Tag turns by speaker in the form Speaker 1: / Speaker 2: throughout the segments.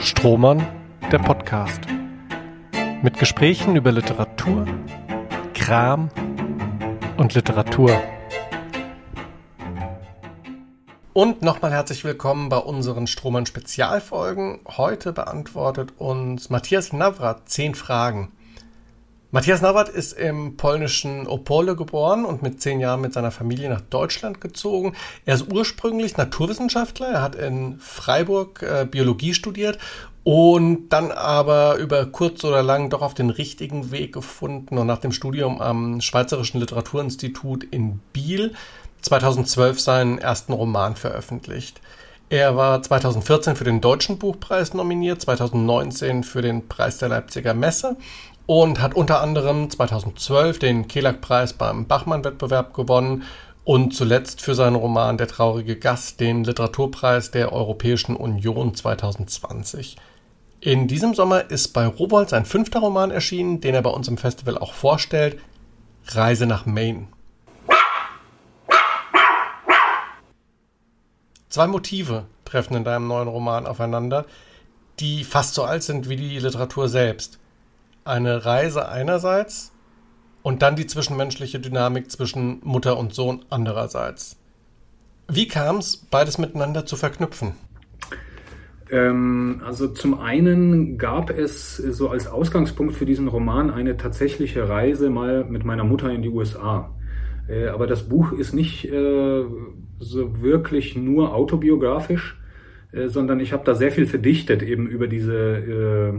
Speaker 1: Strohmann, der Podcast. Mit Gesprächen über Literatur, Kram und Literatur. Und nochmal herzlich willkommen bei unseren Strohmann Spezialfolgen. Heute beantwortet uns Matthias Navrat zehn Fragen. Matthias Navrat ist im polnischen Opole geboren und mit zehn Jahren mit seiner Familie nach Deutschland gezogen. Er ist ursprünglich Naturwissenschaftler. Er hat in Freiburg äh, Biologie studiert und dann aber über kurz oder lang doch auf den richtigen Weg gefunden und nach dem Studium am Schweizerischen Literaturinstitut in Biel 2012 seinen ersten Roman veröffentlicht. Er war 2014 für den Deutschen Buchpreis nominiert, 2019 für den Preis der Leipziger Messe und hat unter anderem 2012 den Kelag-Preis beim Bachmann-Wettbewerb gewonnen und zuletzt für seinen Roman Der traurige Gast den Literaturpreis der Europäischen Union 2020. In diesem Sommer ist bei Rowold sein fünfter Roman erschienen, den er bei uns im Festival auch vorstellt, Reise nach Maine. Zwei Motive treffen in deinem neuen Roman aufeinander, die fast so alt sind wie die Literatur selbst eine Reise einerseits und dann die zwischenmenschliche Dynamik zwischen Mutter und Sohn andererseits. Wie kam es, beides miteinander zu verknüpfen?
Speaker 2: Ähm, also zum einen gab es so als Ausgangspunkt für diesen Roman eine tatsächliche Reise mal mit meiner Mutter in die USA. Äh, aber das Buch ist nicht äh, so wirklich nur autobiografisch, äh, sondern ich habe da sehr viel verdichtet eben über diese äh,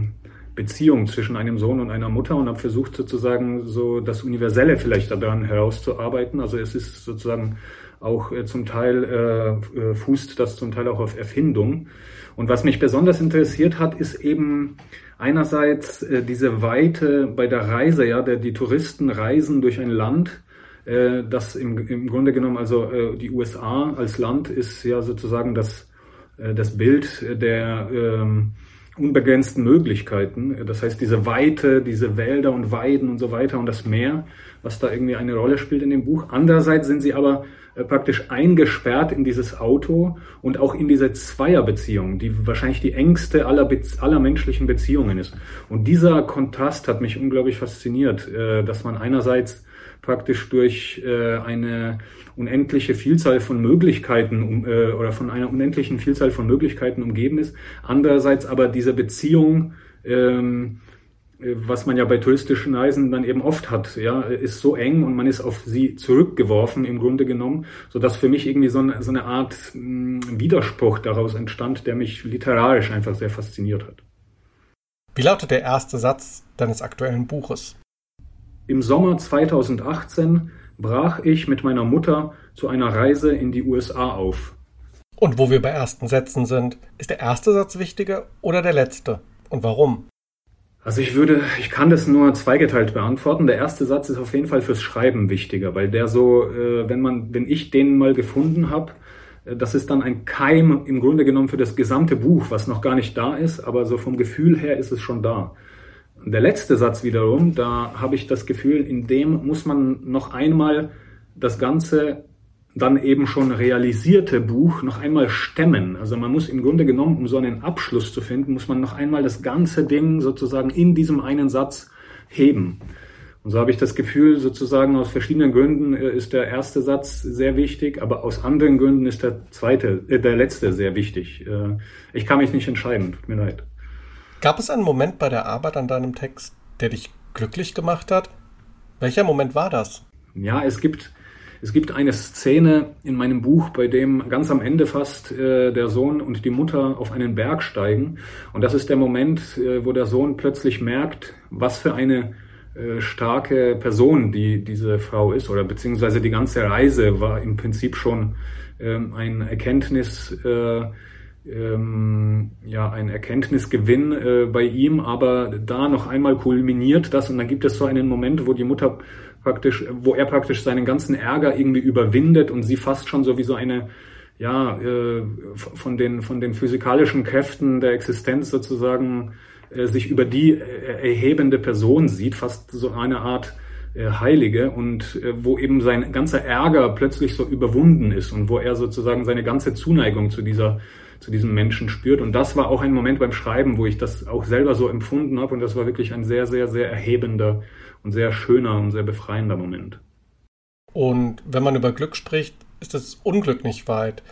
Speaker 2: Beziehung zwischen einem Sohn und einer Mutter und habe versucht sozusagen so das Universelle vielleicht daran herauszuarbeiten. Also es ist sozusagen auch äh, zum Teil äh, äh, fußt das zum Teil auch auf Erfindung. Und was mich besonders interessiert hat, ist eben einerseits äh, diese Weite bei der Reise, ja, der, die Touristen reisen durch ein Land, äh, das im, im Grunde genommen, also äh, die USA als Land ist ja sozusagen das, äh, das Bild der ähm, unbegrenzten Möglichkeiten. Das heißt, diese Weite, diese Wälder und Weiden und so weiter und das Meer, was da irgendwie eine Rolle spielt in dem Buch. Andererseits sind sie aber äh, praktisch eingesperrt in dieses Auto und auch in diese Zweierbeziehung, die wahrscheinlich die engste aller, aller menschlichen Beziehungen ist. Und dieser Kontrast hat mich unglaublich fasziniert, äh, dass man einerseits praktisch durch äh, eine unendliche Vielzahl von Möglichkeiten um, äh, oder von einer unendlichen Vielzahl von Möglichkeiten umgeben ist. Andererseits aber diese Beziehung, ähm, äh, was man ja bei touristischen Reisen dann eben oft hat, ja, ist so eng und man ist auf sie zurückgeworfen im Grunde genommen, so dass für mich irgendwie so eine, so eine Art mh, hm, Widerspruch daraus entstand, der mich literarisch einfach sehr fasziniert hat.
Speaker 1: Wie lautet der erste Satz deines aktuellen Buches?
Speaker 2: Im Sommer 2018 brach ich mit meiner Mutter zu einer Reise in die USA auf.
Speaker 1: Und wo wir bei ersten Sätzen sind, ist der erste Satz wichtiger oder der letzte? Und warum?
Speaker 2: Also ich würde, ich kann das nur zweigeteilt beantworten. Der erste Satz ist auf jeden Fall fürs Schreiben wichtiger, weil der so, äh, wenn man, wenn ich den mal gefunden habe, äh, das ist dann ein Keim im Grunde genommen für das gesamte Buch, was noch gar nicht da ist, aber so vom Gefühl her ist es schon da. Der letzte Satz wiederum, da habe ich das Gefühl, in dem muss man noch einmal das ganze dann eben schon realisierte Buch noch einmal stemmen. Also man muss im Grunde genommen, um so einen Abschluss zu finden, muss man noch einmal das ganze Ding sozusagen in diesem einen Satz heben. Und so habe ich das Gefühl, sozusagen aus verschiedenen Gründen äh, ist der erste Satz sehr wichtig, aber aus anderen Gründen ist der zweite, äh, der letzte sehr wichtig. Äh, ich kann mich nicht entscheiden, tut mir leid.
Speaker 1: Gab es einen Moment bei der Arbeit an deinem Text, der dich glücklich gemacht hat? Welcher Moment war das?
Speaker 2: Ja, es gibt, es gibt eine Szene in meinem Buch, bei dem ganz am Ende fast äh, der Sohn und die Mutter auf einen Berg steigen. Und das ist der Moment, äh, wo der Sohn plötzlich merkt, was für eine äh, starke Person die diese Frau ist oder beziehungsweise die ganze Reise war im Prinzip schon ähm, ein Erkenntnis äh, ähm, ja ein Erkenntnisgewinn äh, bei ihm, aber da noch einmal kulminiert das und dann gibt es so einen Moment, wo die Mutter praktisch, wo er praktisch seinen ganzen Ärger irgendwie überwindet und sie fast schon so wie so eine ja äh, von den von den physikalischen Kräften der Existenz sozusagen äh, sich über die äh, erhebende Person sieht, fast so eine Art äh, Heilige und äh, wo eben sein ganzer Ärger plötzlich so überwunden ist und wo er sozusagen seine ganze Zuneigung zu dieser zu diesem Menschen spürt. Und das war auch ein Moment beim Schreiben, wo ich das auch selber so empfunden habe. Und das war wirklich ein sehr, sehr, sehr erhebender und sehr schöner und sehr befreiender Moment.
Speaker 1: Und wenn man über Glück spricht, ist das Unglück nicht weit.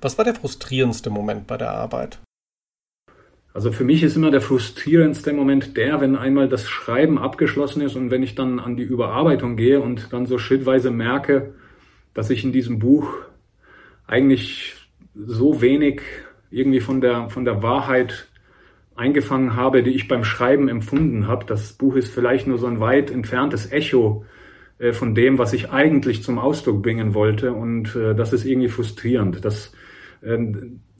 Speaker 1: Was war der frustrierendste Moment bei der Arbeit?
Speaker 2: Also für mich ist immer der frustrierendste Moment der, wenn einmal das Schreiben abgeschlossen ist und wenn ich dann an die Überarbeitung gehe und dann so schrittweise merke, dass ich in diesem Buch eigentlich so wenig irgendwie von der, von der Wahrheit eingefangen habe, die ich beim Schreiben empfunden habe. Das Buch ist vielleicht nur so ein weit entferntes Echo äh, von dem, was ich eigentlich zum Ausdruck bringen wollte. Und äh, das ist irgendwie frustrierend. Das, äh,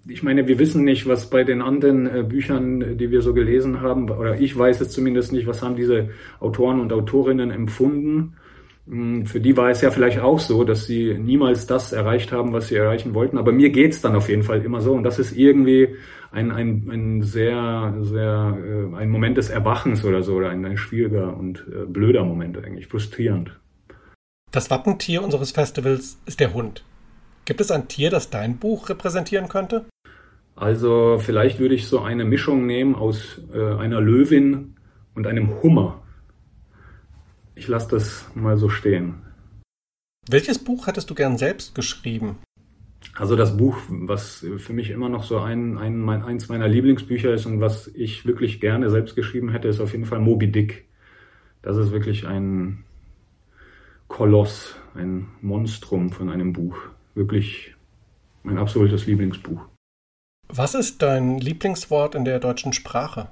Speaker 2: ich meine, wir wissen nicht, was bei den anderen äh, Büchern, die wir so gelesen haben, oder ich weiß es zumindest nicht, was haben diese Autoren und Autorinnen empfunden. Hm, für die war es ja vielleicht auch so, dass sie niemals das erreicht haben, was sie erreichen wollten. Aber mir geht's dann auf jeden Fall immer so. Und das ist irgendwie ein, ein, ein sehr, sehr, äh, ein Moment des Erwachens oder so, oder ein, ein schwieriger und äh, blöder Moment eigentlich, frustrierend.
Speaker 1: Das Wappentier unseres Festivals ist der Hund. Gibt es ein Tier, das dein Buch repräsentieren könnte?
Speaker 2: Also vielleicht würde ich so eine Mischung nehmen aus äh, einer Löwin und einem Hummer. Ich lasse das mal so stehen.
Speaker 1: Welches Buch hättest du gern selbst geschrieben?
Speaker 2: Also das Buch, was für mich immer noch so ein, ein, mein, eins meiner Lieblingsbücher ist und was ich wirklich gerne selbst geschrieben hätte, ist auf jeden Fall Moby Dick. Das ist wirklich ein Koloss, ein Monstrum von einem Buch wirklich mein absolutes Lieblingsbuch.
Speaker 1: Was ist dein Lieblingswort in der deutschen Sprache?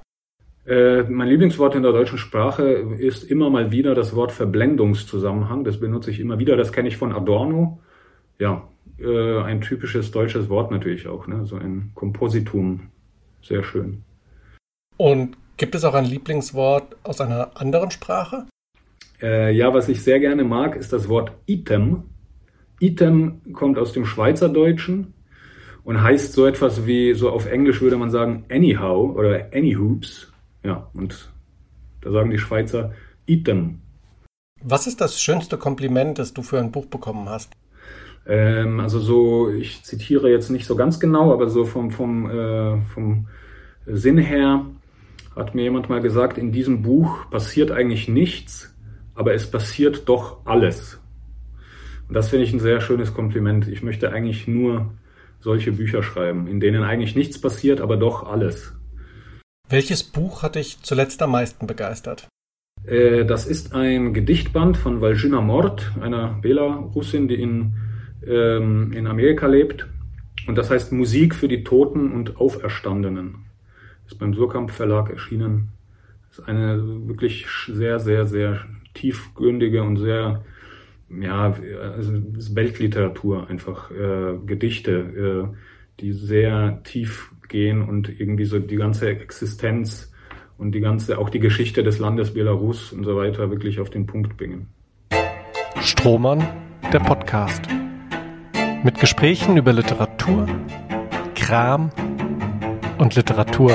Speaker 2: Äh, mein Lieblingswort in der deutschen Sprache ist immer mal wieder das Wort Verblendungszusammenhang. Das benutze ich immer wieder. Das kenne ich von Adorno. Ja, äh, ein typisches deutsches Wort natürlich auch. Ne? So ein Kompositum. Sehr schön.
Speaker 1: Und gibt es auch ein Lieblingswort aus einer anderen Sprache?
Speaker 2: Äh, ja, was ich sehr gerne mag, ist das Wort Item. Item kommt aus dem Schweizerdeutschen und heißt so etwas wie, so auf Englisch würde man sagen, anyhow oder anyhoops. Ja, und da sagen die Schweizer Item.
Speaker 1: Was ist das schönste Kompliment, das du für ein Buch bekommen hast?
Speaker 2: Ähm, also so, ich zitiere jetzt nicht so ganz genau, aber so vom, vom, äh, vom Sinn her hat mir jemand mal gesagt, in diesem Buch passiert eigentlich nichts, aber es passiert doch alles. Und das finde ich ein sehr schönes Kompliment. Ich möchte eigentlich nur solche Bücher schreiben, in denen eigentlich nichts passiert, aber doch alles.
Speaker 1: Welches Buch hat dich zuletzt am meisten begeistert?
Speaker 2: Äh, das ist ein Gedichtband von Valjina Mord, einer Belarussin, die in, ähm, in Amerika lebt. Und das heißt Musik für die Toten und Auferstandenen. Ist beim Surkamp Verlag erschienen. Ist eine wirklich sehr, sehr, sehr tiefgründige und sehr ja, also Weltliteratur einfach, äh, Gedichte, äh, die sehr tief gehen und irgendwie so die ganze Existenz und die ganze, auch die Geschichte des Landes Belarus und so weiter wirklich auf den Punkt bringen.
Speaker 1: Strohmann, der Podcast. Mit Gesprächen über Literatur, Kram und Literatur.